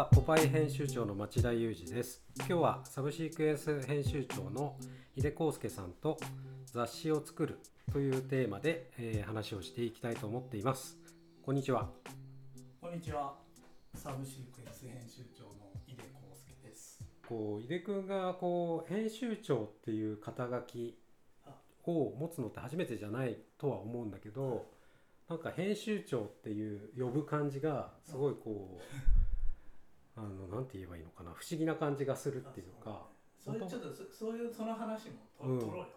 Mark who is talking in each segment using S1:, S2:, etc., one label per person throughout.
S1: はポパイ編集長の町田裕二です。今日はサブシークエンス編集長の井出康介さんと雑誌を作るというテーマで、えー、話をしていきたいと思っています。こんにちは。
S2: こんにちは。サブシークエンス編集長の井出康介です。
S1: こう井出君がこう編集長っていう肩書きを持つのって初めてじゃないとは思うんだけど、なんか編集長っていう呼ぶ感じがすごいこう あのなんて言えばいいのかな不思議な感じがするっていうか。
S2: そういうちょっとそういうその話も取ろうよ。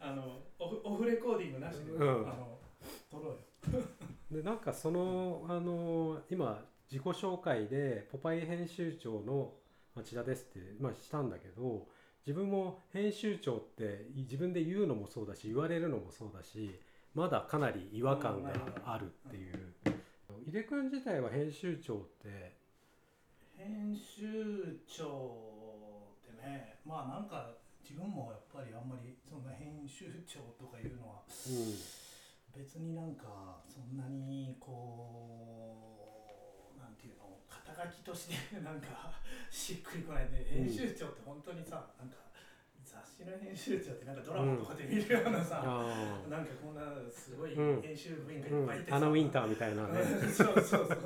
S2: あのオフレコーディングなしで、うん、あの取ろうよ。
S1: でなんかそのあの今自己紹介でポパイ編集長の町田ですって、まあ、したんだけど自分も編集長って自分で言うのもそうだし言われるのもそうだしまだかなり違和感があるっていう。井出君自体は編集長って？
S2: 編集長ってねまあなんか自分もやっぱりあんまりそんな編集長とかいうのは、うん、別になんかそんなにこうなんていうの肩書きとしてなんか しっくりこない。で、編集長って本当にさなんか雑誌の編集長ってなんかドラマとかで見るようなさ、うん、なんかこんなすごい編集部員がいっぱいいてさ、
S1: うん、アナウィンターみたいなね。
S2: そうそうそう。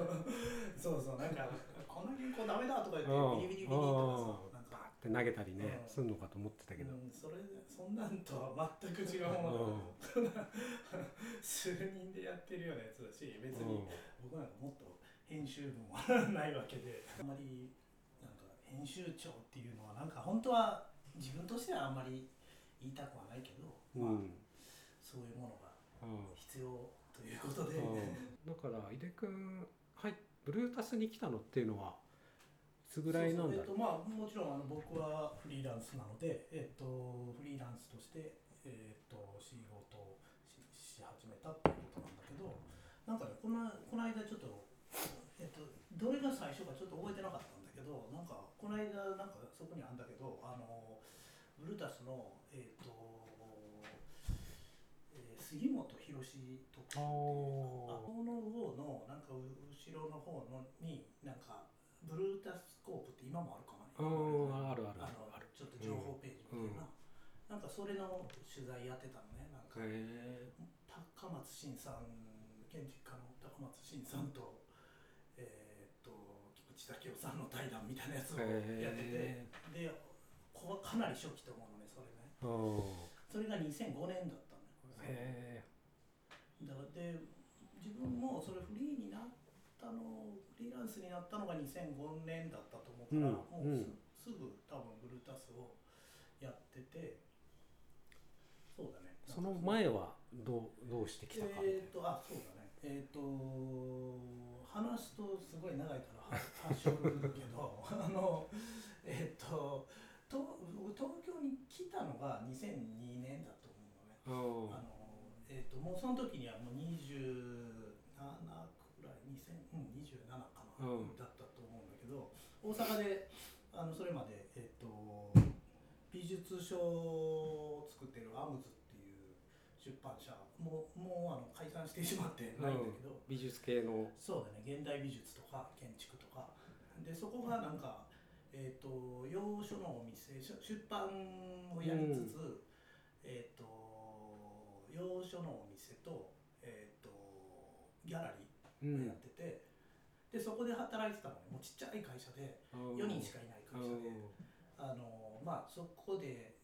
S2: そうそう。なんかこの原稿ダメだとか言ってビリビリビリとかさなんか
S1: って投げたりね、するのかと思ってたけど、
S2: それそんなんとは全く違うもの数人でやってるようなやつだし別に僕なんかもっと編集部も ないわけであんまりなんか編集長っていうのはなんか本当は自分としてはあんまり言いたくはないけど、まあ、そういうものが必要ということで、
S1: だから井出君はいブルータスに来たのっていうのはいつぐらいなんだ。
S2: そうそう、えーとまあ、もちろんあの僕はフリーランスなので、えーと、フリーランスとして、えーと、仕事をしし始めたっていうことなんだけどなんかねこのこの間ちょっと,、えーと、とどれが最初かちょっと覚えてなかったけどなんかこの間なんかそこにあるんだけどあのブルータスの、えーとえー、杉本博とかあこの方のなんか後ろの方のになんかブルータスコープって今もあるかな
S1: あるある。ある
S2: ちょっと情報ページみたいな、うん、なんかそれの取材やってたのねなんか。高松慎さん建築家の高松慎さんと、さんの対談みたいなやつをやってて。でこかなり初期と思うのねそれね。それが2005年だったのねだからで自分もそれフリーになったのフリーランスになったのが2005年だったと思うから、うん、もうす,、ぐ多分ブルータスをやってて。そうだね。
S1: その前はどうどうしてきたか
S2: えっ、ー、とあそうだね。えっ、ー、と話すとすごい長いから発色るけど あのえっ、ー、とと東京に来たのが2002年だと思うのね。あのえーと、もうその時にはもう27くらい2027、うん、かな、うん、だったと思うんだけど大阪であのそれまで、えーと、美術書を作ってるアムズって出版社ももうあの解散してしまってないんだけど、
S1: うん、美術系の。
S2: そうだね現代美術とか建築とか。でそこがなんかえーと、洋書のお店出版をやりつつ、うん、えーと、洋書のお店と,、えーと、ギャラリーをやってて、うん、でそこで働いてたのね。もうちっちゃい会社で4人しかいない会社で、あのまあ、そこで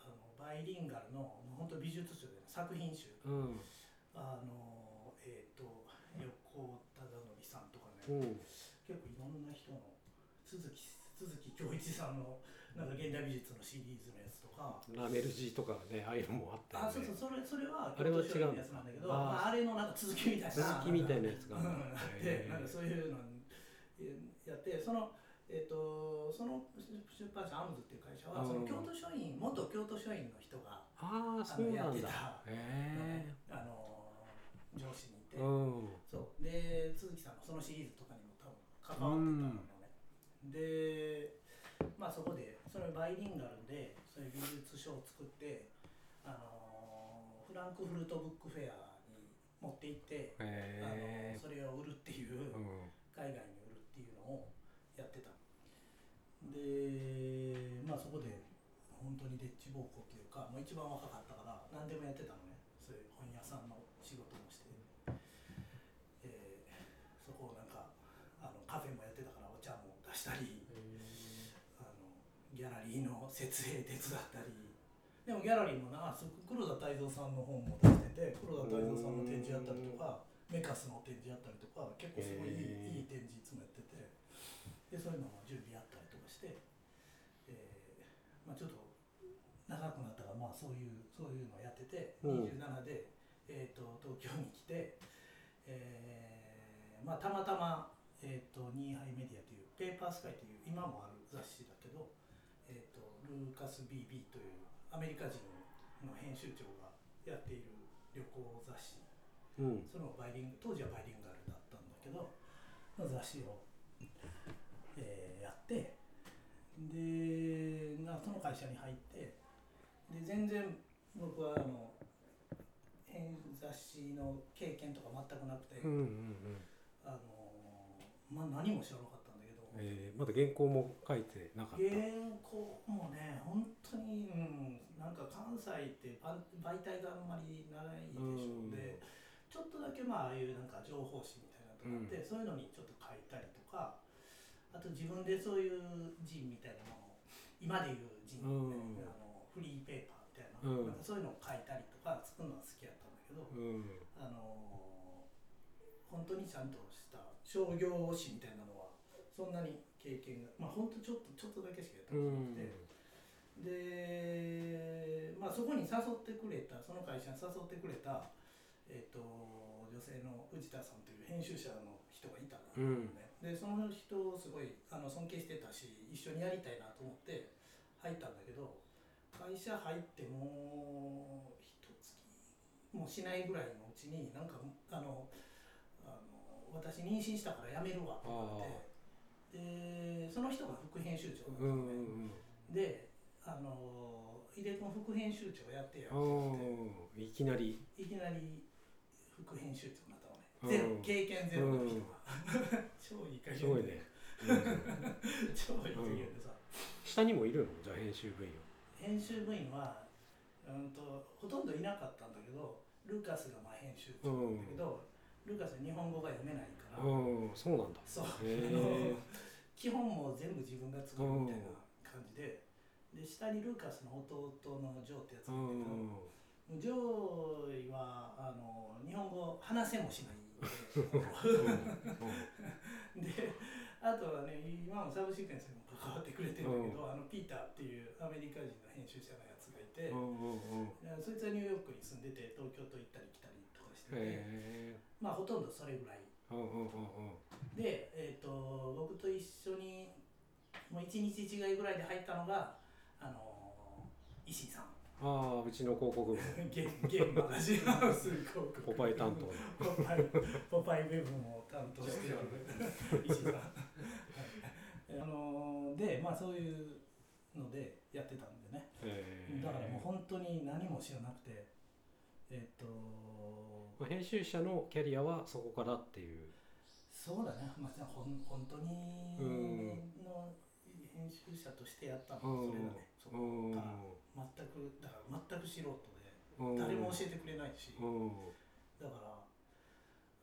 S2: あのバイリンガルの本当美術集で作品集、うん、あのえっ、ー、と横忠則さんとかね、結構いろんな人の鈴木鈴木恭一さんのなんか現代美術のシリーズのやつとか。
S1: ラメルジーとかねああいうのもあった
S2: よ、ね、あそうそうそれそれは
S1: あれは違う
S2: やつなんだけどあ,、まあ、あれのなんか続きみたいな。
S1: 続きみたいなやつが
S2: あって なんかそういうのやってそのえーと、その出版社アムズっていう会社は、その京都書院元京都書院の人が
S1: あそうなんだ。
S2: あの上司にいて、そう。で都築さんのそのシリーズとかにも多分関わってたので、まあ、そこでそれバイリンガルでそういう美術書を作って、あのフランクフルトブックフェアに持って行って、あ
S1: へ
S2: のそれを売るっていう、海外に売るっていうのをやってたでまあそこで本当にでっち奉公というかもう一番若かったから何でもやってたのね。そういう本屋さんの仕事もして、えーそこをなんかあのカフェもやってたからお茶も出したりあのギャラリーの設営手伝ったり。でもギャラリーもなす黒田泰造さんの本も出してて黒田泰造さんの展示やったりとかメカスの展示やったりとか結構すごいいいいい展示いつもやってて。でそういうのも準備やったりとかして、えーまあ、ちょっと長くなったからまあそういうそういうのをやってて、
S1: うん。
S2: 27で、えー、と東京に来て、えーまあ、たまたま、えー、とニーハイメディアというペーパースカイという今もある雑誌だけど、えー、とルーカス BB というアメリカ人の編集長がやっている旅行雑誌。
S1: うん。
S2: それもバイリング当時はバイリンガルだったんだけどの雑誌を、えーやってでなその会社に入ってで全然僕はあの編雑誌の経験とか全くなくて、
S1: うんうんうん。
S2: あのまあ、何も知らなかったんだけど、
S1: えーまだ原稿も書いてなかった？
S2: 原稿もね本当に、うん、なんか関西ってば媒体があんまりないでしょう。で、ちょっとだけまあああいうなんか情報誌みたいなのとかあって、そういうのにちょっと書いたりとかあと自分でそういう人みたいなものを今でいう人、
S1: うん。
S2: あのフリーペーパーみたいな,、
S1: うん。
S2: なんかそういうのを書いたりとか作るのが好きやったんだけど、
S1: うん。
S2: あの本当にちゃんとした商業誌みたいなのはそんなに経験がまあ本当ちょっとちょっとだけしかやった
S1: うん
S2: ことなくて、でまあそこに誘ってくれたその会社に誘ってくれたえっ、と女性の藤田さんという編集者の人がいたの
S1: うん。
S2: ね、でその人をすごいあの尊敬してたし一緒にやりたいなと思って入ったんだけど会社入ってもう一月もしないぐらいのうちになんかあのあの私妊娠したから辞めるわって言われてでその人が副編集長だった
S1: うん
S2: のね、であの井出君副編集長やってや
S1: うん
S2: って
S1: うん。いきなり。
S2: いきなり副編集長になったのね、
S1: うん。
S2: ゼロ経験ゼロの人が、超いい加減
S1: すごいね、うん。
S2: 超いい加減で さ、
S1: 下にもいるの？じゃあ編集部員は
S2: 編集部員はうんとほとんどいなかったんだけどルカスがまあ編集長なんだけど、ルカス日本語が読めないから、
S1: うんそうなんだ。
S2: そう、基本も全部自分が作るみたいな感じで、で下にルカスの弟のジョーってやつ
S1: う
S2: がいる
S1: ん
S2: けど、ジョーはあの日本語話せもしないで あとはね今もサブシークエンスにも関わってくれてるんだけど、あのピーターっていうアメリカ人の編集者のやつがいて、そいつはニューヨークに住んでて東京と行ったり来たりとかしてて、まあほとんどそれぐらい。で、えー、と僕と一緒にもう1日違いぐらいで入ったのがあの石井さん
S1: ああうちの広告部。
S2: 現現マガジンハウス広告。
S1: ポパイ担当。の
S2: ポパイポパイウェブも担当してる。石井さん、はい。あのでまあそういうのでやってたんでね。
S1: へえ
S2: だからもう本当に何も知らなくて。えっ、と
S1: まあ編集者のキャリアはそこからっていう。
S2: そうだね、まあ、ほん本当に
S1: うん。
S2: の編集者としてやった
S1: うん。
S2: のはそれだね、そこ
S1: うん。
S2: から全くだから全く素人で
S1: うん
S2: 誰も教えてくれないし、
S1: うん
S2: だから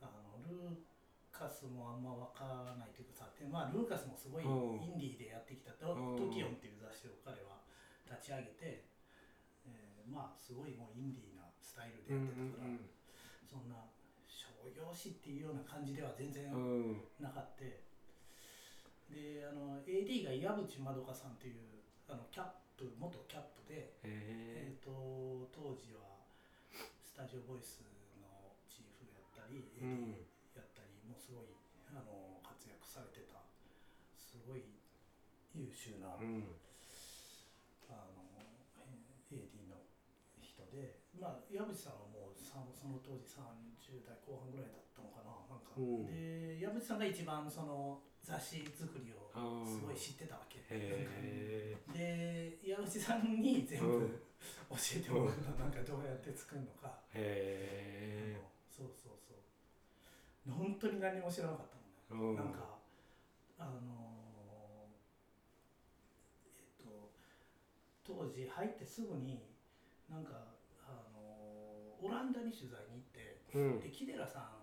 S2: あのルーカスもあんま分からないというかさで、まあ、ルーカスもすごいイ
S1: うん
S2: ンディーでやってきたト,、キオンっていう雑誌を彼は立ち上げて、えーまあすごいもうインディーなスタイルで
S1: うん
S2: やってたから、そんな商業誌っていうような感じでは全然なかって。であの AD が岩渕まどかさんっていうあのキャップ元キャップで、
S1: へ
S2: えー、と当時はスタジオボイスのチーフやったり、
S1: えうん。
S2: やったりもうすごいあの活躍されてたすごい優秀な、
S1: うん。
S2: あのえ AD の人でまあ岩渕さんはもうさその当時30代後半ぐらいだった
S1: うん。
S2: で岩渕さんが一番その雑誌作りをすごい知ってたわけ、
S1: へ
S2: で岩渕さんに全部
S1: うん。
S2: 教えてもらった、なんかどうやって作るのか、
S1: えへ
S2: あのすそうそうそう。本当に何も知らなかったもんね、
S1: うん。
S2: なんかあのえっと当時入ってすぐになんかあのオランダに取材に行って
S1: うん。
S2: で木寺さんも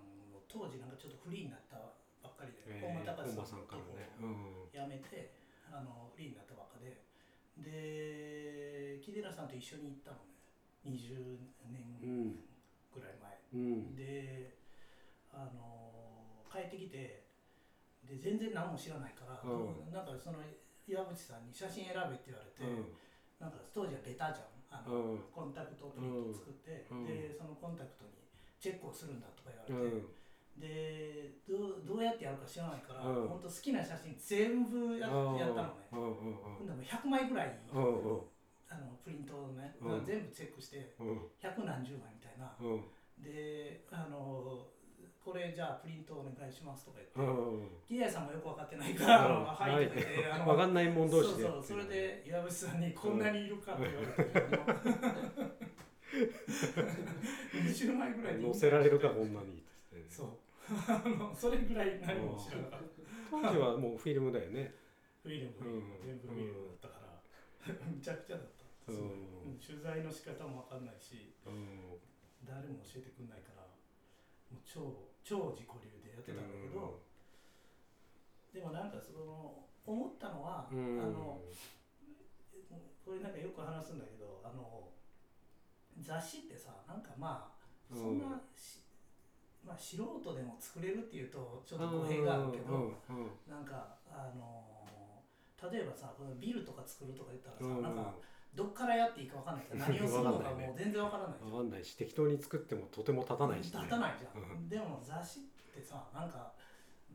S2: 当時なんかちょっとフリーになったばっかりで、
S1: えー本間
S2: 隆さんのと
S1: からね。うん
S2: 辞めてあのフリーになったばっかで。で木寺さんと一緒に行ったのね。20年
S1: うん。
S2: ぐらい前、
S1: うん。
S2: であの帰ってきてで全然何も知らないから、
S1: うん。
S2: なんかその岩渕さんに写真選べって言われて、
S1: うん。
S2: なんか当時はベタじゃん。あの、
S1: うん。
S2: コンタクトプリント作って、
S1: うん。
S2: でそのコンタクトにチェックをするんだとか言
S1: う
S2: われて、
S1: ん
S2: でどうどうやってやるか知らないから、
S1: うん。
S2: 本当好きな写真全部ややったのね、
S1: うん
S2: ほんでもう100枚ぐらい、
S1: うんうん。
S2: あのプリントをね、
S1: うん。
S2: 全部チェックして
S1: うん。
S2: 百何十枚みたいな、
S1: うん。
S2: であのこれじゃあプリントお願いしますとか言って、
S1: うん
S2: ギアさんもよく分かってないから、
S1: うん。
S2: はいとか言って、あの
S1: わかんないもん同士で。
S2: そうそうそれで岩渕さんにこんなにいるかって言われて、あの20枚ぐらいでいいんだ
S1: 乗せられるかこんなに。
S2: そうあのそれぐらい何も知らなかった。
S1: 当時はもうフィルムだよね。
S2: フィルム、
S1: うん
S2: 全部フィルムだったから、むちゃくちゃだった、取材の仕方も分かんないし
S1: うん。
S2: 誰も教えてくんないからもう超超自己流でやってたんだけど、でもなんかその思ったのは、
S1: うん。
S2: あのこれなんかよく話すんだけどあの雑誌ってさなんかまあそんなし、まあ、素人でも作れるっていうとちょっと語弊があるけど、なんかあの例えばさこのビルとか作るとか言ったらさ、
S1: うん
S2: なんかどっからやっていいか分かんない から何をするのかもう全然分からないじゃん。
S1: わかんないし適当に作ってもとても立たないしね。
S2: 立たないじゃん。でも雑誌ってさなんか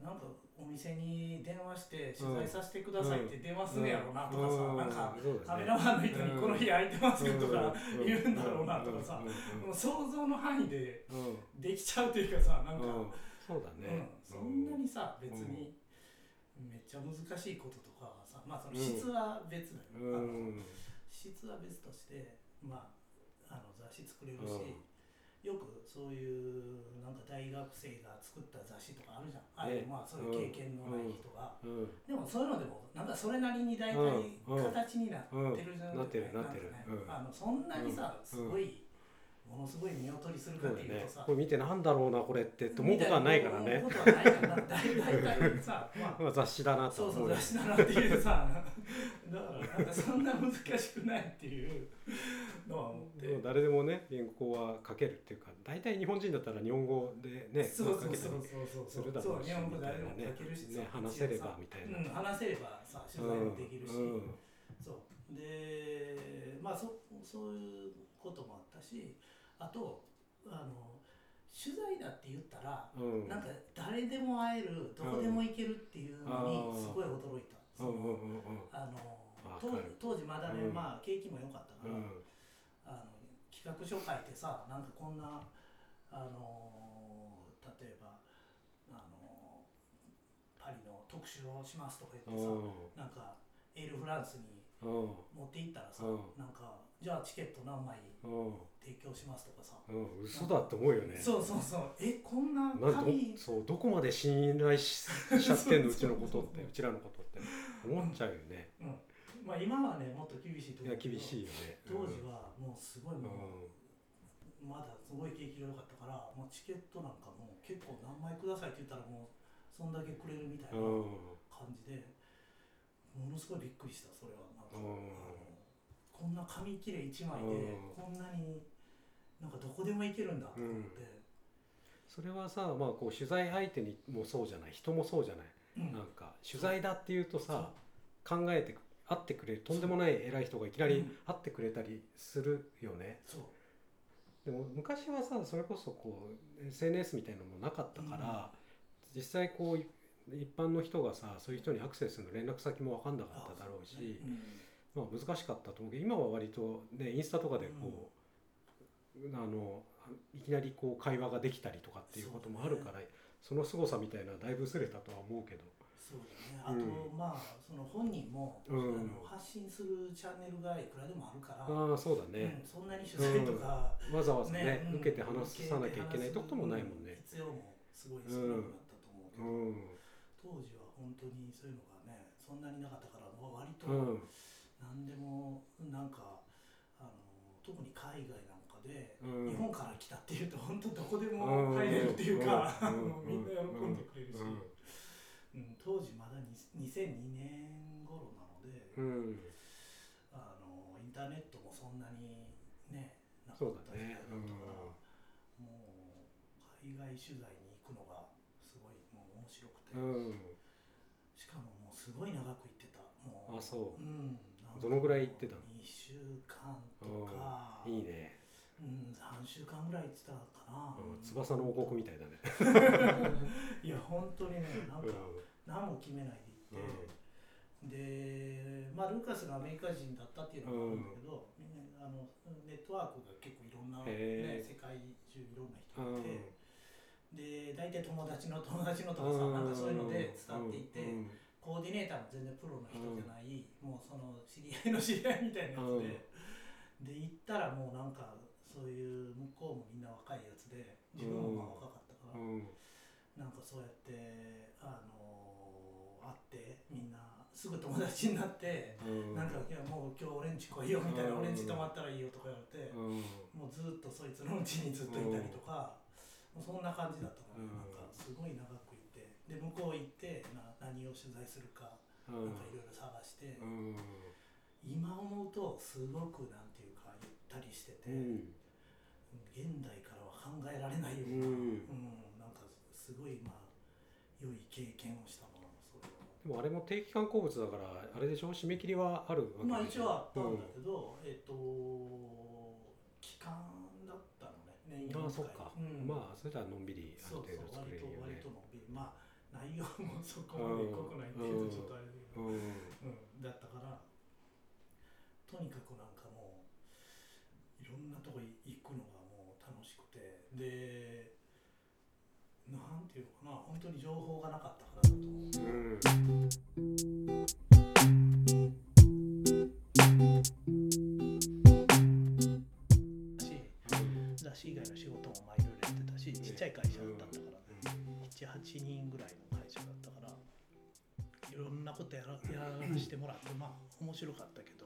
S2: なんかお店に電話して取材させてくださいって電話するやろうなとかさ、
S1: うん。
S2: なんかカメラマンの人にこの日空いてますよとか
S1: うん。
S2: 言うんだろうなとかさ、想像の範囲でできちゃうというかさなんか、
S1: うん。そうだね。
S2: うん、そんなにさ別にめっちゃ難しいこととかはさまあその質は別だよ、質は別としてまああの雑誌作れるし、よくそういうなんか大学生が作った雑誌とかあるじゃん、ああいう
S1: ね。
S2: まあそういう経験のない人が、
S1: うん。
S2: でもそういうのでもなんかそれなりに大体
S1: うん。うん。
S2: 形になってるじゃない
S1: なってるなってる。
S2: んかね。
S1: うん。
S2: あのそんなにさすごい、ものすごい見劣りするかっていうとさ、
S1: これ見てなんだろうなこれってって思うことはないからね。
S2: 思うことはないからな大大体さ、まあ
S1: まあ雑誌だなと
S2: そうそう雑誌だなっていうさだからなんかそんな難しくないっていうのは思って。
S1: 誰でもね原稿は書けるっていうか大体日本人だったら日本語でね
S2: そうそうそうそうそう。
S1: するだろうし
S2: そう日本語誰でも書けるしさ
S1: ね話せればみたいな。
S2: うん、話せればさ取材もできるし、
S1: うんうん。
S2: そう。でまあそそういうこともあったしあとあの取材だって言ったら、
S1: うん。
S2: なんか誰でも会えるどこでも行けるっていうのに
S1: うん。
S2: すごい驚いた、あの当時まだね、
S1: うん。
S2: まあ景気も良かったから、
S1: うん。
S2: あの企画書書いてさなんかこんなあの例えばあのパリの特集をしますとか言ってさ、なんかエールフランスに
S1: うん
S2: 持って行ったらさ、
S1: うん。
S2: なんかじゃあチケット何枚
S1: うん。
S2: 提供しますとかさ、
S1: うん。嘘だって思うよね。
S2: そうそうそう。えこんな
S1: そうどこまで信頼ししちゃってんの うちのことってうちらのことって。思っちゃうよね。
S2: うん、まあ今はねもっと厳しいと思うけど
S1: 厳しいよね。
S2: 当時はもうすごい
S1: うん。
S2: もう、まだすごい景気が良かったからもうチケットなんかもう結構何枚くださいって言ったらもうそんだけくれるみたいな
S1: うん。
S2: 感じでものすごいびっくりしたそれは。なんか、
S1: うん。
S2: あのこんな紙切れ1枚で
S1: うん。
S2: こんなになんかどこでも行けるんだと思って、
S1: それはさまあこう取材相手にもそうじゃない。人もそうじゃない。
S2: うん。
S1: なんか取材だっていうとさ考えて会ってくれるとんでもない偉い人がいきなり
S2: うん。
S1: 会ってくれたりするよね。
S2: そう。
S1: でも昔はさそれこそこう SNS みたいなのもなかったから、実際こうい一般の人がさそういう人にアクセスの連絡先も分かんなかっただろうし、
S2: うん
S1: まあ、難しかったと思うけど今は割とねインスタとかでこう、あのいきなりこう会話ができたりとかっていうこともあるからそ,、の凄さみたいなだいぶ薄れたとは思うけど、
S2: そうだね。あと、
S1: うん。
S2: まあその本人も、
S1: うん。
S2: あの発信するチャンネルがいくらでもあるから、
S1: ああそうだね、
S2: うん、そんなに取材とか、
S1: わざわざね
S2: うん。
S1: 受けて話さなきゃいけないとこともないもんね。
S2: 必要もすごい少なくなったと思うけど、
S1: うん
S2: 当時は本当にそういうのがねそんなになかったから割と
S1: うん。
S2: 何でもなんかあの特に海外なんかで、
S1: うん。
S2: 日本から来たっていうと本当どこでも入れるっていうか、あの みんな喜んでくれるし、
S1: うん。
S2: うん。当時まだに2002年頃なので、
S1: うん。
S2: あのインターネットもそんなにねなかった時代
S1: だ
S2: ったから、もう海外取材に行くのがすごいもう面白くて、
S1: うん、うん、
S2: しかももうすごい長く行ってた。もう。
S1: あそ
S2: う。ん、なんか。
S1: どのぐらい行ってたの
S2: ？2週間とか、
S1: いいね、
S2: うん、3週間ぐらい行ってたかな、
S1: うん、翼の王国みたいだね。
S2: いや本当にねなんか
S1: うん。
S2: 何も決めないで行って、でまあルーカスがアメリカ人だったっていうのもあるんだけど、みんなあのネットワークが結構いろんな、ね、世界中いろんな人
S1: うん
S2: がいて、で大体友達の友達のとかさ、なんかそういうので伝っていて、
S1: うん。
S2: コーディネーターも全然プロの人じゃない、もうその知り合いの知り合いみたいなやつで、で行ったらもうなんかそういう向こうもみんな若いやつで自分もまあ若かったから、
S1: うん。
S2: なんかそうやってあの会ってみんなすぐ友達になって、
S1: うん。
S2: なんかいやもう今日俺んち来いよみたいな、
S1: うん。
S2: 俺んち泊まったらいいよとか言われて、
S1: うん。
S2: もうずっとそいつのうちにずっといたりとか、そんな感じだったから、
S1: うん。
S2: なんかすごい長くいてで向こう行ってな何を取材するか、
S1: うん。
S2: なんかいろいろ探して、
S1: うん。
S2: 今思うとすごくなんていうかゆったりしてて、
S1: うん。
S2: 現代からは考えられないような、うん。なんかすごいまあ良い経験をしたなそれは。
S1: でもあれも定期刊行物だからあれでしょ？締め切りはあるわけ
S2: まあ
S1: でしょ？
S2: 一応あったんだけど、えっ、と期間だったのね年
S1: ああ
S2: 4回
S1: そっか、
S2: うん、
S1: まあそれじゃのんびりある程度作れるよ
S2: 割
S1: ね
S2: と割とのんびり。まあ内容もそこまで濃くないっていうとちょっとあれだけど、
S1: うん。
S2: うん、だったからとにかくなんかもういろんなとこ行くのがもう楽しくて。でなんていうのかな。本当に情報がなかったからだと思う。
S1: うん
S2: ちゃい会社だったから。78人ぐらいの会社だったから。いろんなことやらやらせてもらってまあ面白かったけど。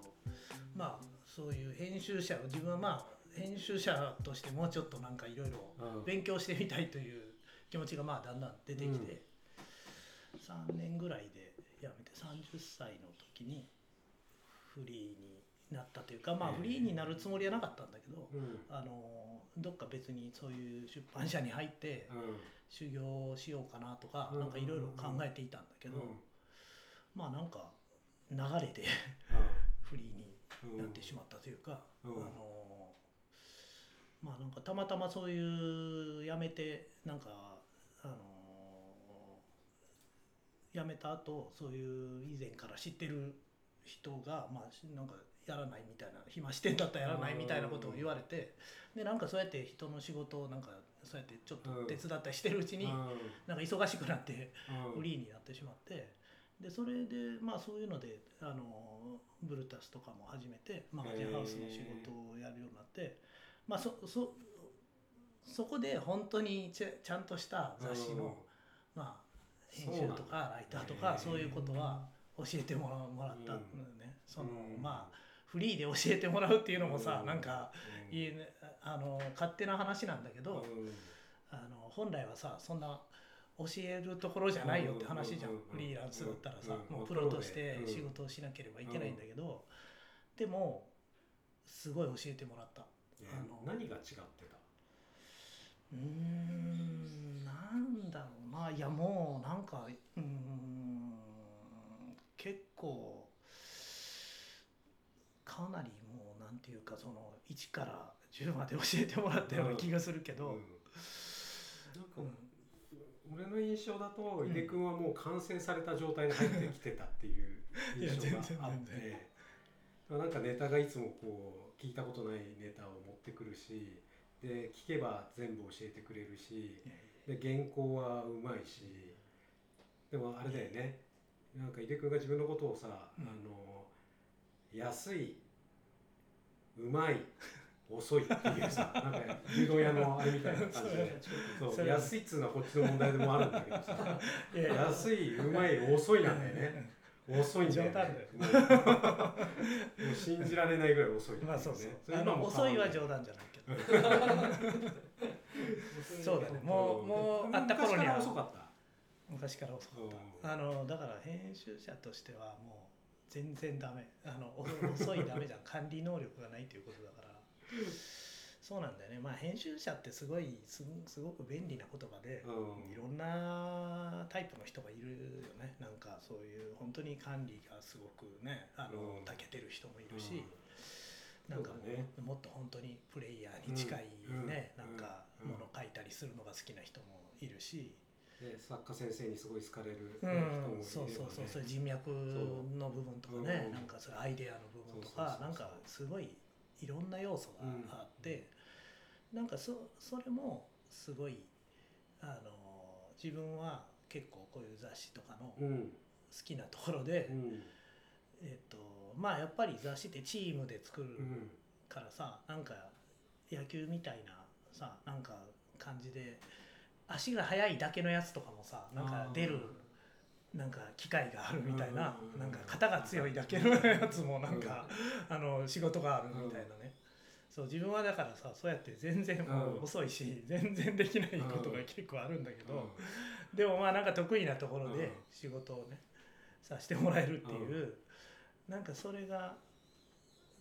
S2: まあそういう編集者を自分はまあ編集者としてもうちょっとなんかいろいろ
S1: うん。
S2: 勉強してみたいという気持ちがまあだんだん出てきて、3年ぐらいで辞めて30歳の時にフリーになったというかまあフリーになるつもりはなかったんだけど、
S1: うん。
S2: あのどっか別にそういう出版社に入って修行しようかなとか、
S1: うん。
S2: なんかいろいろ考えていたんだけど、
S1: うん。
S2: まあなんか流れでフリーになってしまったというか、
S1: うん。
S2: あのまあなんかたまたまそういう辞めてなんかあの辞めた後そういう以前から知ってる人がまあなんかやらないみたいな暇してんだったらやらないみたいなことを言われてでなんかそうやって人の仕事をなんかそうやってちょっと手伝ったりしてるうちになんか忙しくなってフリーになってしまってでそれでまあそういうのであのブルタスとかも始めてマガジンハウスの仕事をやるようになってまあそそそこで本当にちゃちゃんとした雑誌の、まあ、編集とかライターとかそういうことは教えてもらったその
S1: うん。
S2: まあフリーで教えてもらうっていうのもさ、
S1: うん。
S2: なんか
S1: うん。
S2: いいねあの勝手な話なんだけど、
S1: うん。
S2: あの本来はさそんな教えるところじゃないよって話じゃん、
S1: うん
S2: フリーランスだったらさ、
S1: うん
S2: もうプロとして
S1: うん。
S2: 仕事をしなければいけないんだけど、でもすごい教えてもらった。
S1: ね
S2: あの
S1: 何が違ってた？
S2: うーんなんだろうな。いやもうなんかうーん結構かなりもうなんていうかその1から10まで教えてもらったような気がするけど、
S1: うん。なんか俺の印象だと井出君はもう完成された状態で入ってきてたっていう印象があって。なんかネタがいつもこう聞いたことないネタを持ってくるしで聞けば全部教えてくれるしで原稿はうまいしでもあれだよね。なんか井出君が自分のことをさ、
S2: うん。
S1: あの安いうまい遅いっていうさなんか牛丼屋のあれみたいな感じで。そう安いっつうのはこっちの問題でもあるんだけどさ。安いうまい遅いなんだよね。遅いんだよ、ね、
S2: 冗談だよ。
S1: もう信じられないぐらい遅い。ね、
S2: まあそうそう。
S1: れ
S2: 遅いは冗談じゃないけど。そうだね。もうもう会った頃には。
S1: 昔から遅かった。
S2: 昔から遅かった。あのだから編集者としてはもう全然ダメ。あのお遅いダメじゃん。管理能力がないということだから。そうなんだよね。まあ編集者ってすごいすすごく便利な言葉で、
S1: うん。
S2: いろんなタイプの人がいるよね。なんかそういう本当に管理がすごくねあの、
S1: うん。
S2: 長けてる人もいるし、
S1: うん。
S2: なんかも
S1: ね
S2: うもっと本当にプレイヤーに近いね、
S1: うん。
S2: なん。か
S1: うん。
S2: もの書いたりするのが好きな人もいるし、
S1: で作家先生にすごい好かれる
S2: う
S1: 人もいればね。
S2: ん、そうそうそうそう人脈の部分とかね、
S1: う。ん
S2: なんかそういうアイデアの部分とかなんかすごいいろんな要素があって、なんかそそれもすごいあの自分は結構こういう雑誌とかの好
S1: うん。
S2: きなところで、
S1: うん。
S2: えっとまあやっぱり雑誌ってチームで作る
S1: うん。
S2: からさなんか野球みたいなさなんか感じで足が速いだけのやつとかもさなんか出るなんか機会があるみたいな
S1: うん。
S2: なんか肩が強いだけのやつもなんかあの仕事があるみたいなね。そう自分はだからさそうやって全然もう
S1: うん。
S2: 遅いし全然できないことが結構あるんだけどでもまあなんか得意なところで
S1: うん。
S2: 仕事をねさせてもらえるっていうなんかそれが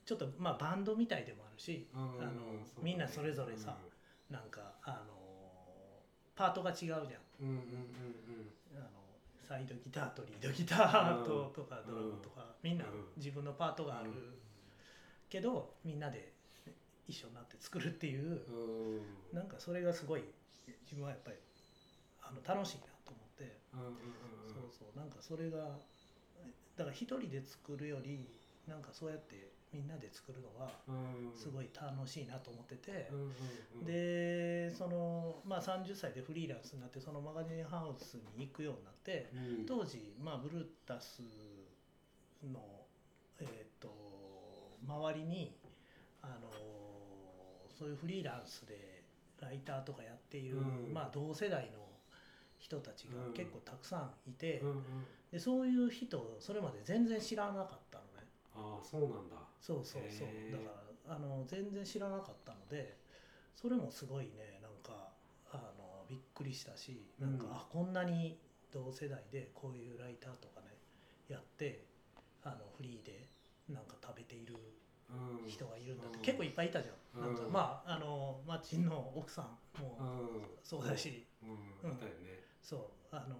S2: ちょっとまあバンドみたいでもあるし
S1: うん
S2: あのみんなそれぞれさなんかあのパートが違うじゃん。
S1: うんうんうん
S2: あのサイドギターとリードギターと,、とかドラムとか、みんな
S1: うん
S2: 自分のパートがある、
S1: うん。
S2: けどみんなで一緒になって作るっていう
S1: うん。うん
S2: なんかそれがすごい自分はやっぱりあの楽しいなと思って、
S1: うんうんうん。
S2: そうそう。なんかそれがだから一人で作るよりなんかそうやってみんなで作るのが
S1: うん。
S2: すごい楽しいなと思ってて。でその、まあ、30歳でフリーランスになってそのマガジンハウスに行くようになって
S1: うん。
S2: 当時、まあ、ブルータスの、えー、と周りにあのそういうフリーランスでライターとかやっている、
S1: うん。
S2: まあ、同世代の人たちが
S1: うん。
S2: 結構たくさんいて、でそういう人をそれまで全然知らなかったのね。
S1: ああそうなんだ
S2: そうそうそう。だからあの全然知らなかったのでそれもすごいねなんかあのびっくりしたしなんか、
S1: うん。
S2: あこんなに同世代でこういうライターとかねやってあのフリーでなんか食べている
S1: うん。
S2: 人がいるんだって、
S1: うん。
S2: 結構いっぱいいたじゃん、なんか
S1: うん
S2: まああのマッチンの奥さんも
S1: うん。
S2: そうだし、
S1: うん。いたよね。
S2: そう。あの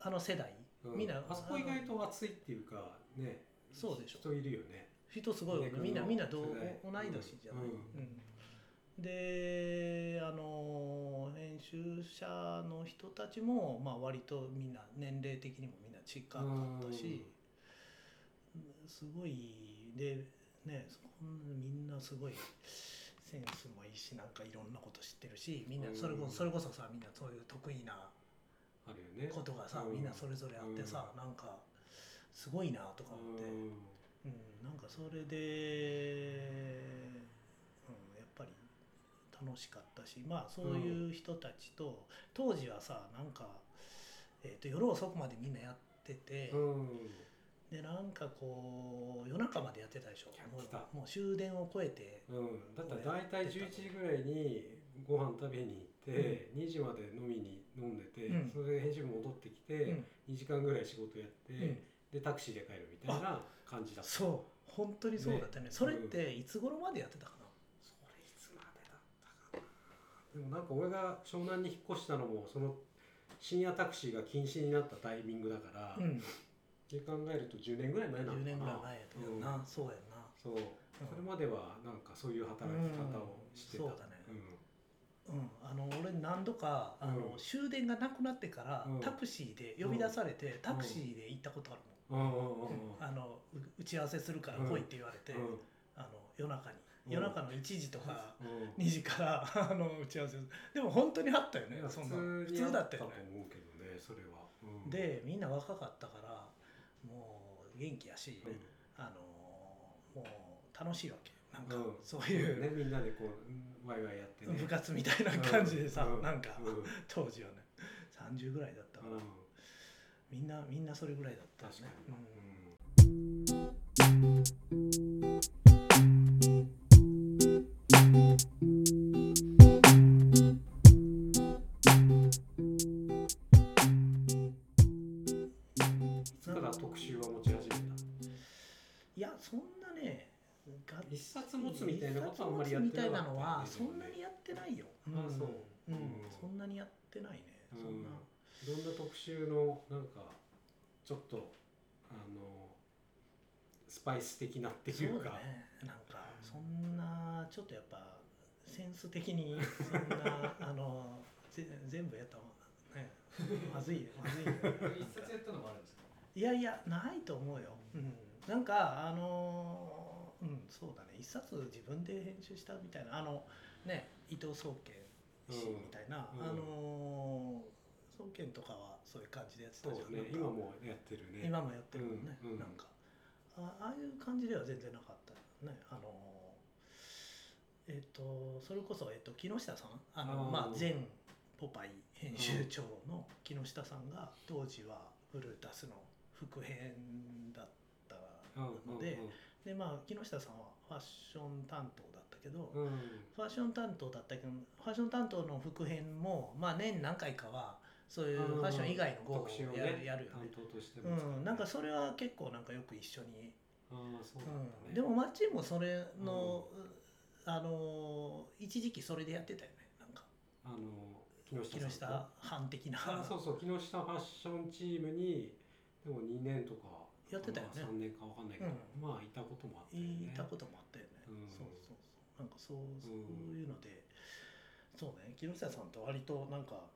S2: あの世代、
S1: う
S2: みんな
S1: あそこ意外と熱いっていうかね
S2: そうでしょ。
S1: 人いるよね
S2: 人すごいみんなみんな同同い年じゃない、であの編集者の人たちも、まあ、割とみんな年齢的にもみんな近かったし、すごいでねそみんなすごいセンスもいいしなんかいろんなこと知ってるしみんなそれこ
S1: うん
S2: それこそさみんなそういう得意な
S1: あるよね。
S2: ことがさ、
S1: うん。
S2: みんなそれぞれあってさ、なんかすごいなとか思って。
S1: うん
S2: うん、なんかそれで、うん、やっぱり楽しかったしまあそういう人たちと、当時はさなんか、えー、と夜遅くまでみんなやってて、
S1: うん。
S2: でなんかこう夜中までやってたでしょ。もうもう終電を超えて
S1: うん、だったら大体11時ぐらいにご飯食べに行って、2時まで飲みに飲んでて、
S2: うん。
S1: それで編集部戻ってきて、
S2: うん。
S1: 2時間ぐらい仕事やって、
S2: うん。
S1: でタクシーで帰るみたいな感じだった。
S2: そう。本当にそうだったね。それっていつ頃までやってたかな、
S1: それいつまでだったかな？でもなんか俺が湘南に引っ越したのもその深夜タクシーが禁止になったタイミングだから、
S2: うん、
S1: で考えると10年ぐらい前なの
S2: 10
S1: かな？
S2: 年ぐらい前やったよな、
S1: うん。
S2: そうやんな。
S1: そう、それまではなんかそういう働き方をしてた、
S2: うん。そう
S1: ん
S2: うん、あの俺何度かあの、
S1: うん。
S2: 終電がなくなってから、
S1: うん。
S2: タクシーで呼び出されて、タクシーで行ったことあるもん、あのう打ち合わせするから来いって言われて、
S1: うん。
S2: あの夜中に、
S1: うん。
S2: 夜中の1時とか
S1: うん。
S2: 2時から あの打ち合わせでも本当にあったよねそんな普
S1: 普通
S2: だったよ
S1: と
S2: ね
S1: 思うけどねそれは、うん、
S2: でみんな若かったから元気やし、
S1: うん。
S2: あのもう楽しいわけなんか、
S1: うん。
S2: そういう、
S1: ね。みんなでこううんワイワイやってね。
S2: 部活みたいな感じでさ、
S1: う
S2: なんか、
S1: うん。
S2: 当時はね。30ぐらいだったから、
S1: うん。
S2: みんなみんなそれぐらいだったよね。
S1: に、
S2: うん
S1: 持つみたいなことはあんまりやってな
S2: いなのはそんなにやってないよ、
S1: あそう。
S2: うん。
S1: うん。
S2: そんなにやってないね、
S1: うん。
S2: そんな。い
S1: ろんな特集のなんかちょっとあのスパイス的なっていうか。
S2: そうだね。なんかそんなちょっとやっぱセンス的にそんなあのぜ全部やったもんね。まずいね まずいね
S3: 一冊やったのもあるんですか？
S2: いやいやないと思うよ、うん、なんかあのうんそうだね。一冊自分で編集したみたいなあのね伊藤総研氏みたいな、
S1: うん
S2: あの総研とかはそういう感じでやってたじゃん。
S1: ね今もやってるね。
S2: 今もやってるもんね、
S1: うんうん。
S2: なんか。あああいう感じでは全然なかったよね。あのえっ、とそれこそ、えっと木下さんあのまあ前ポパイ編集長の木下さんが当時はブルータスの副編だったので、でまあ木下さんはファッション担当だったけど、
S1: うん。うん
S2: ファッション担当だったけどファッション担当の副編もまあ年何回かはそういうファッション以外の号をやる,、
S1: ね
S2: やるよね。
S1: 担。当としても。使
S2: うん、なんかそれは結構なんかよく一緒に、
S1: ああそうなんだね。
S2: うん、でもマッチンもそれの、あの一時期それでやってたよねなんか。
S1: あの木
S2: 木
S1: 下
S2: 班的な
S1: あそうそう木下ファッションチームにでも2年とか
S2: やってたよね。
S1: まあ、3年かわかんないけど、
S2: う
S1: まあいたこともあったよね。
S2: いたこともあったよね、
S1: うん。
S2: そうそうそう。なんかそうそういうので、そうね。木下さんと割となんか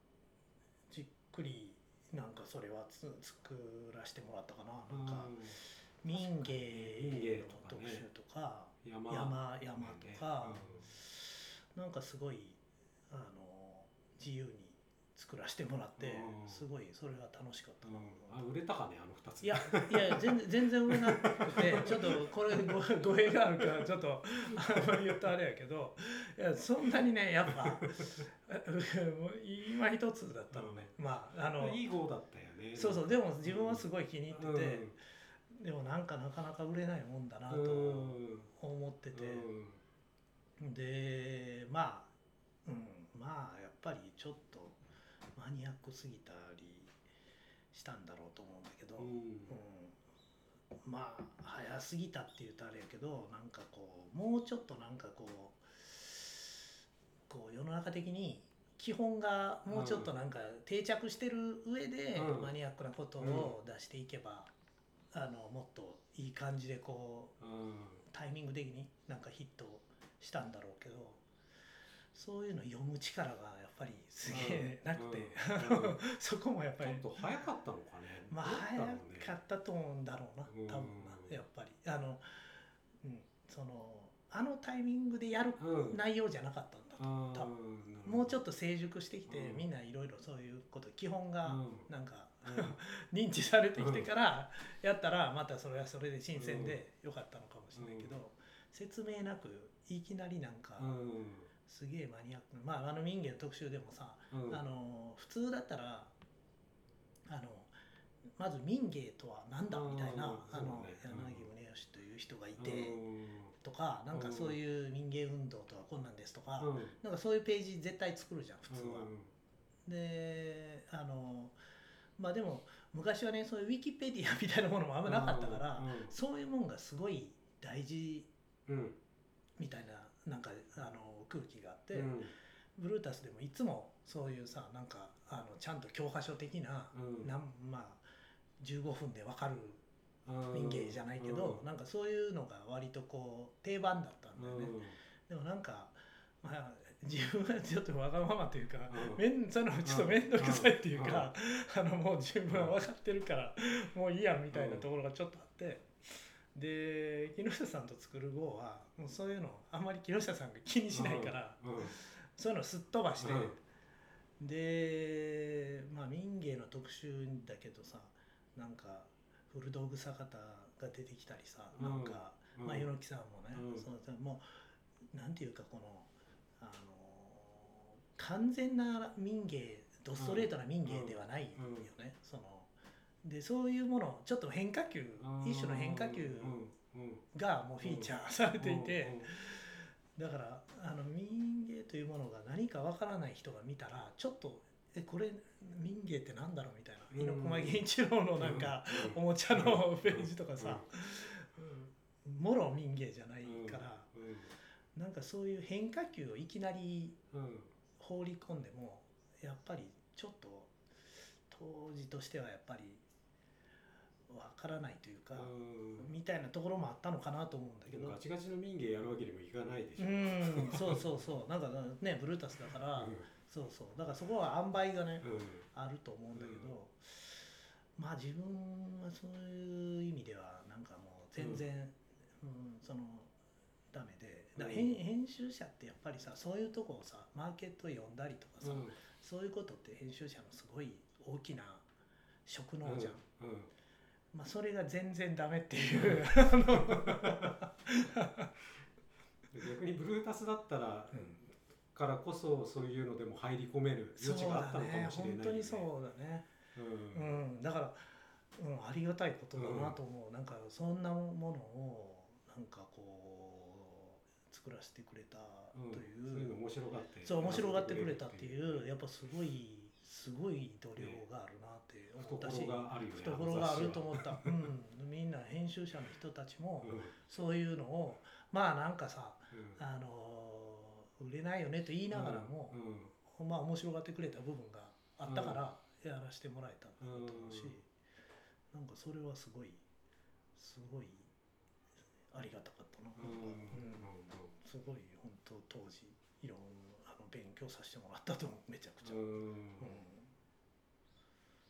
S2: じっくりなんかそれはつ作らせてもらったかな。なんか民芸の特集とか
S1: うん山
S2: 山。山とか、
S1: う
S2: なんかすごいあの自由に作らせてもらって
S1: うん。
S2: すごいそれが楽しかった
S1: ん。
S2: な、
S1: あ売れたかねあの2つ。
S2: いやいや全然全然売れなくて ちょっとこれご語弊があるからちょっとあんまり言うとあれやけどいやそんなにねやっぱもう今一つだったのね、まああの
S1: いい号だったよね。
S2: そうそうでも自分はすごい気に入ってて、
S1: うん。
S2: でもなんかなかなか売れないもんだなと
S1: うん。
S2: 思ってて、
S1: うん。
S2: でまあ、うん、まあやっぱりちょっとマニアックすぎたりしたんだろうと思うんだけど、
S1: うん。
S2: うん。まあ早すぎたって言うとあれやけどなんかこうもうちょっとなんかこうこう世の中的に基本がもうちょっとなんか定着してる上で
S1: うん。
S2: マニアックなことを出していけば、あのもっといい感じでこう
S1: うん。
S2: タイミング的になんかヒットしたんだろうけどそういうの読む力がやっぱりすげえなくて、
S1: うん。うん。
S2: そこもやっぱり。
S1: ちょっと早かったのかね。
S2: まあ早かったと思うんだろうな。
S1: うん。
S2: 多分な。やっぱり。あの、うん、そのあのタイミングでやる
S1: うん。
S2: 内容じゃなかったんだと、多分。もうちょっと成熟してきて、
S1: うん。
S2: みんないろいろそういうこと基本が
S1: うん。
S2: なんか、
S1: うん。
S2: 認知されてきてからやったらまたそれはそれで新鮮でよかったのかもしれないけど、説明なくいきなりなんか
S1: うん
S2: すげえマニアックなまああの民芸の特集でもさ、
S1: うん。
S2: あの普通だったらあのまず民芸とは何だ？みたいな
S1: うん
S2: あの柳宗悦という人がい
S1: うん。
S2: てとかなんかそういう民芸運動とはこんなんですとか
S1: うん。
S2: なんかそういうページ絶対作るじゃん普通は。
S1: うん。
S2: であのまあでも昔はねそういうウィキペディアみたいなものもあんまなかったから、
S1: うん。
S2: そういうもんがすごい大事
S1: うん。
S2: みたいななんかあの空気があって、
S1: うん。
S2: ブルータスでもいつもそういうさなんかあのちゃんと教科書的な,、
S1: うん。
S2: なんまあ15分でわかる
S1: うん。
S2: 民芸じゃないけど、なんかそういうのが割とこう定番だったんだよね。でもなんか、まあ、自分はちょっとわがままというか、
S1: うん。
S2: めんそのちょっと面倒くさいっていうか、あのもう自分は分かってるから、もういいやみたいなところがちょっとあって。で木下さんと作る号はもうそういうのあんまり木下さんが気にしないから、
S1: うん。うん。
S2: そういうのすっ飛ばして、
S1: うん。
S2: でまあ民芸の特集だけどさなんか古道具坂田が出てきたりさ、
S1: うん。
S2: なんか、
S1: うん。
S2: まあ猪木さんもね、
S1: うん。
S2: そのもうなんていうかこのあの完全な民芸ドストレートな民芸ではないよね、そのでそういうものちょっと変化球、一種の変化球がもうフィーチャーされていて、だからあの民芸というものが何かわからない人が見たらちょっとえこれ民芸ってなんだろうみたいな、
S1: うん。
S2: 猪駒源一郎のなんか、
S1: うん。
S2: おもちゃの ページとかさ、うん。もろ民芸じゃないから、
S1: うん。
S2: なんかそういう変化球をいきなり
S1: うん。
S2: 放り込んでもやっぱりちょっと当時としてはやっぱりわからないというか、
S1: うん。
S2: みたいなところもあったのかなと思うんだけど。
S1: ガチガチの民芸やるわけにもいかないでしょ。
S2: うんそうそうそう。なんかねブルータスだから、そうそう。だからそこは塩梅がね、
S1: うん。うん
S2: あると思うんだけど、まあ自分はそういう意味ではなんかもう全然、うん。そのダメで。だ編,、編集者ってやっぱりさそういうとこをさマーケット読んだりとかさ、
S1: うん。
S2: そういうことって編集者のすごい大きな職能じゃん、
S1: うん
S2: まあそれが全然ダメっていう。
S1: 逆にブルータスだったらからこそそういうのでも入り込める余地があったのかもしれないよね。
S2: 本当にそうだね。
S1: うん。
S2: うん、だから、うん、ありがたいことだなと思う、なんかそんなものをなんかこう作らせてくれた
S1: う。ん。
S2: と
S1: そういうの面白がって
S2: そう面白がってくれたっていう。やっぱすごいすごい度量があるなって思ったし、
S1: 懐があるよね
S2: 懐があると
S1: 思
S2: 思った、うん、みんな編集者の人たちも
S1: うん。
S2: そういうのをまあなんかさ
S1: うん。
S2: あの売れないよねと言いながらも、
S1: うん。
S2: まあ面白がってくれた部分があったからやらせてもらえたんだと思うし、
S1: うん
S2: なんかそれはすごいすごいありがたかったな、
S1: うん。
S2: すごい本当当時いろんなあの勉強させてもらったと思う。めちゃくちゃ、うん。
S1: うん。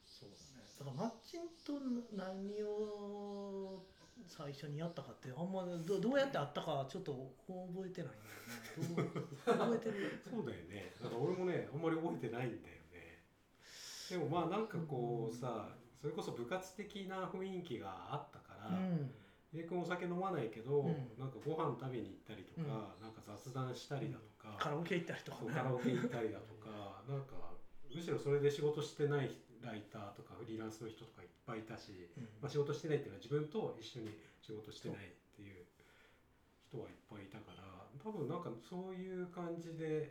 S2: そうだね。だからマッチンと何を最初にやったかってあんまどどうやってあったかちょっと覚えてないんだよね。覚えてる。
S1: そうだよね。だから俺もねあんまり覚えてないんだよね。でもまあなんかこうさそれこそ部活的な雰囲気があったから、
S2: うん
S1: 家君お酒飲まないけど、
S2: うん。
S1: なんかご飯食べに行ったりとか、なんか雑談したりだとか、
S2: カラオケ行ったりとかね。
S1: カラオケ行ったりだとか なんかむしろそれで仕事してないライターとかフリーランスの人とかいっぱいいたし、
S2: うん。
S1: まあ、仕事してないっていうのは自分と一緒に仕事してないっていう人はいっぱいいたから多分なんかそういう感じで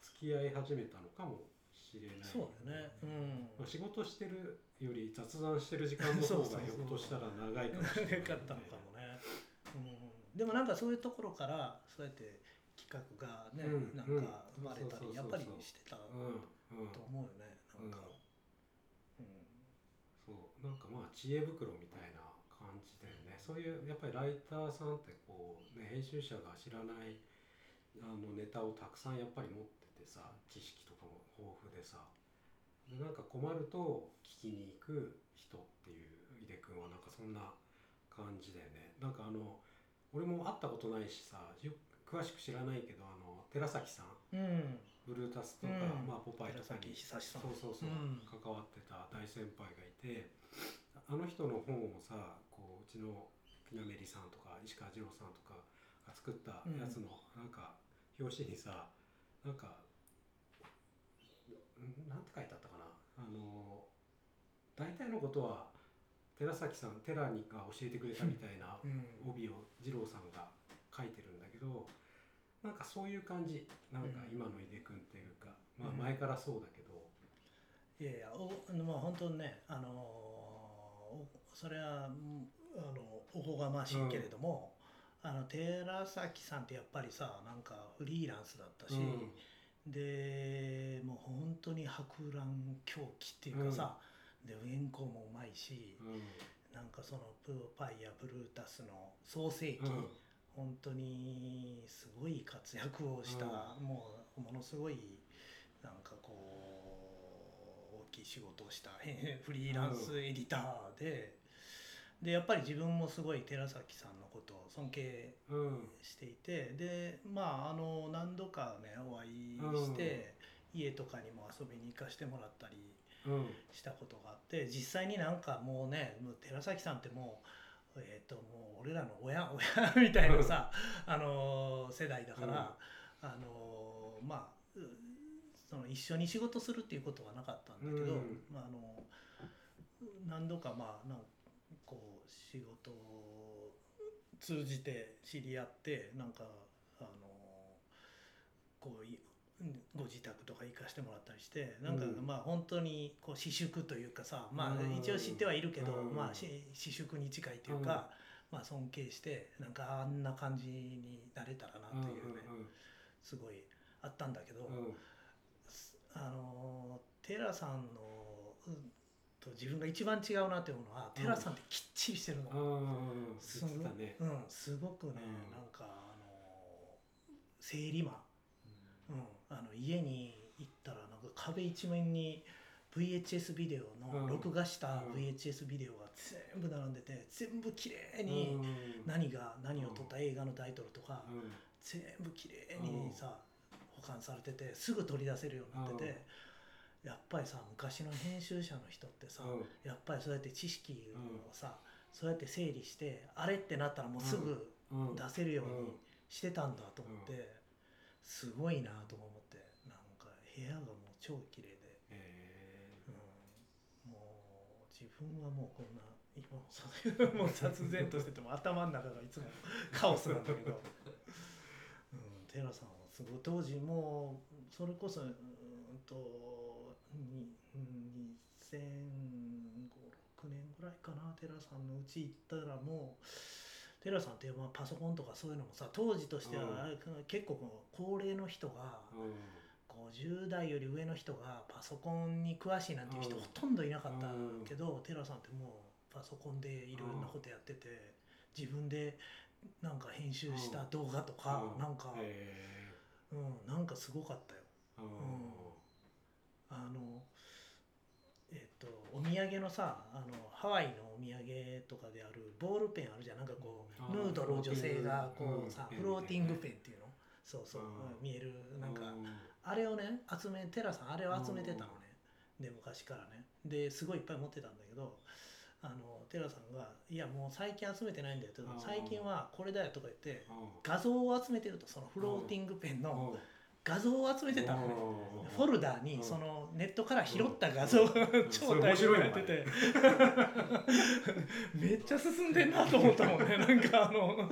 S1: 付き合い始めたのかもしれない、
S2: そうだよね。うん。
S1: まあ、仕事してるより雑談してる時間の方が ひょっとしたら長いかもしれない、
S2: 長かったのかもね、うん、でもなんかそういうところからそうやって企画がね、
S1: うん。
S2: なんか生まれたりやっぱりしてたと
S1: うんうん
S2: 思う。よねなんか、うん。
S1: そう。なんかまあ知恵袋みたいな感じだよね。そういうやっぱりライターさんってこう、ね、編集者が知らないあのネタをたくさんやっぱり持っててさ知識とかも豊富でさ。でなんか困ると聞きに行く人っていう井出君はなんかそんな感じだよね。なんかあの俺も会ったことないしさよ詳しく知らないけどあの寺崎さん。
S2: うん。
S1: ブルータスとか、
S2: うん。
S1: まあ、ポパイとかに。
S2: 寺崎久志さん。
S1: そうそうそう、
S2: うん。
S1: 関わってた大先輩がいてあの人の本をさこううちのピナメリさんとか石川二郎さんとかが作ったやつの、なんか表紙にさなんかんなんて書いてあったかな？あの大体のことは寺崎さん寺にが教えてくれたみたいな
S2: うん。
S1: 帯を二郎さんが書いてるんだけどなんかそういう感じ。なんか今の井出君っていうか、まあ
S2: うん。
S1: 前からそうだけど、
S2: いやいやおまあ本当にねあのおそれはうんあのおこがましいけれども、あの寺崎さんってやっぱりさなんかフリーランスだったし、でもう本当に博覧狂気っていうかさ、で原稿もうまいし
S1: うん。うん
S2: なんかそのプーパイやブルータスの創世記、
S1: うん。
S2: 本当にすごい活躍をした、
S1: う
S2: もうものすごいなんかこう大きい仕事をしたフリーランスエディターで、でやっぱり自分もすごい寺崎さんのことを尊敬
S1: うん。
S2: していてでまああの何度かねお会いして、家とかにも遊びに行かしてもらったり
S1: うん。
S2: したことがあって実際になんかもうねもう寺崎さんってもうえー、ともう俺らの親 親みたいなさ、あのー世代だから、あのーまあうその一緒に仕事するっていうことはなかったんだけど、
S1: うん。
S2: まあ、あの何度かまあなんこう仕事を通じて知り合ってなんかあのこういご自宅とか行かしてもらったりしてなんか
S1: うん。
S2: まあ本当にこう私淑というかさま
S1: うん。
S2: あ一応知ってはいるけど
S1: うん。
S2: まあし私淑に近いというかまあ尊敬してなんかあんな感じになれたらなというねすごいあったんだけど
S1: うん。うんうん
S2: あのテラさんのうんと自分が一番違うなって思うのは
S1: うん。
S2: テラさんってきっちりしてるの。
S1: うんうん
S2: すご
S1: ね。
S2: うん、すごくね、
S1: うん。
S2: なんかあの整理マン、うん、あの家に行ったらなんか壁一面に VHS ビデオの、
S1: うん。
S2: 録画した
S1: うん。
S2: VHS ビデオが全部並んでて全部綺麗に
S1: うん。
S2: 何が何を撮った映画のタイトルとか、
S1: うん。
S2: 全部綺麗にさ、保管されててすぐ取り出せるようになってて、やっぱりさ昔の編集者の人ってさ、
S1: うん。
S2: やっぱりそうやって知識をさ、そうやって整理してあれってなったらもうすぐ
S1: うん。
S2: 出せるよう
S1: うん
S2: にしてたんだと思って、すごいなとも思ってなんか部屋がもう超綺麗で、
S1: え
S2: うん、もう自分はもうこんな今もさもう殺然としてても頭の中がいつも カオスなんだけど、うん、テラさんはすごい。当時もうそれこそうんとに2005-6年ぐらいかなテラさんのうち行ったらもうテラさんってまあパソコンとかそういうのもさ当時としては結構高齢の人が
S1: ーうん
S2: 50代より上の人がパソコンに詳しいなんていう人
S1: うん
S2: ほとんどいなかったけど、テラさんってもうパソコンでいろんなことやってて自分でなんか編集した動画とか、
S1: うん。
S2: なんか、
S1: え。
S2: うん、なんかすごかったよ。
S1: ーうん
S2: あのえっとお土産のさあのハワイのお土産とかであるボールペンあるじゃん。なんかこう、ヌードの女性がこうさ、
S1: うん。
S2: フローティング。ペンっていうの？そうそう、
S1: うん。
S2: 見える。なんか、
S1: うん。
S2: あれをね集めテラさんあれを集めてたのね、で昔からね。ですごいいっぱい持ってたんだけどあのテラさんが「いやもう最近集めてないんだよ」って最近はこれだよ」とか言って
S1: うん。
S2: 画像を集めてるとそのフローティングペンの
S1: うん
S2: 画像を集めてたの。フォルダーに
S1: うん。
S2: そのネットから拾った画像が
S1: ん。
S2: 超大量に入ってて。めっちゃ進んでんなと思ったもんね なんかあの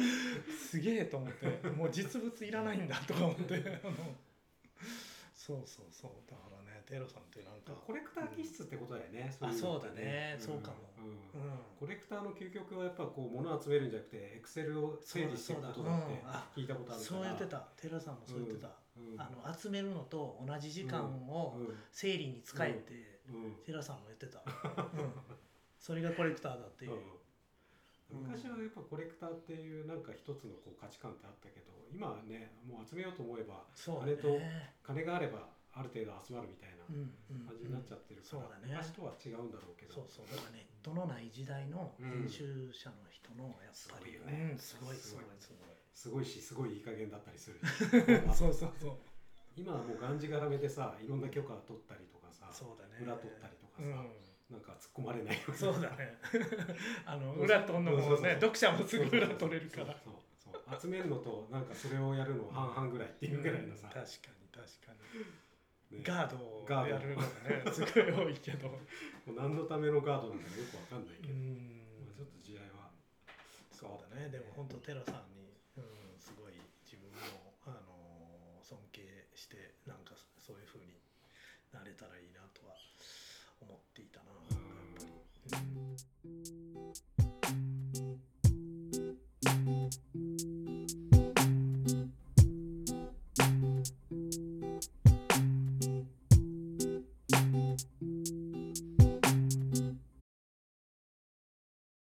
S2: すげえと思って。もう実物いらないんだとか思って。あのそうそうそう。だからねテロさんってなんか。
S1: コレクター気質ってことだよね。
S2: あ
S1: いのって
S2: そうだね。そうかも。
S1: うん。
S2: うん。
S1: コレクターの究極はやっぱこう物を集めるんじゃなくてエクセルを整理していくことだって聞いたことあるから。
S2: そう言ってた。テラさんもそう言ってた、
S1: うん。
S2: あの集めるのと同じ時間を
S1: うん。
S2: 整理に使えて、
S1: うん。
S2: テラさんも言ってた、うん、それがコレクターだっていう、
S1: うん。昔はやっぱコレクターっていうなんか一つのこう価値観ってあったけど今はねもう集めようと思えば
S2: そうだ
S1: あれと
S2: ね
S1: 金があればある程度集まるみたいな感じになっちゃってるから、
S2: そうだね。
S1: 昔とは違うんだろうけど。
S2: そうそう。だからネットのない時代の
S1: うん。
S2: 編集者の人のやっぱり、
S1: すごい
S2: すごい。すごい
S1: す
S2: すごい
S1: しすごいいい加減だったりする。
S2: そうそうそう。
S1: 今はもうがんじがらめでさいろんな許可取ったりとかさ
S2: そうだね。
S1: 裏取ったりとかさ、
S2: うん。
S1: なんか突っ込まれないように。
S2: そうだね。あの裏取んのもね読者もすぐ裏取れるから。
S1: そうそう集めるのとなんかそれをやるの半々ぐらいっていうぐらいのさ、
S2: うん確かに確かに。
S1: ね。
S2: ガードをやるのがねすごい多いけど。
S1: もう何のためのガードなんかよくわかんないけ
S2: う
S1: ど、
S2: ん。
S1: まあ、ちょっと時代は。
S2: そうだね。でも本当テラさん、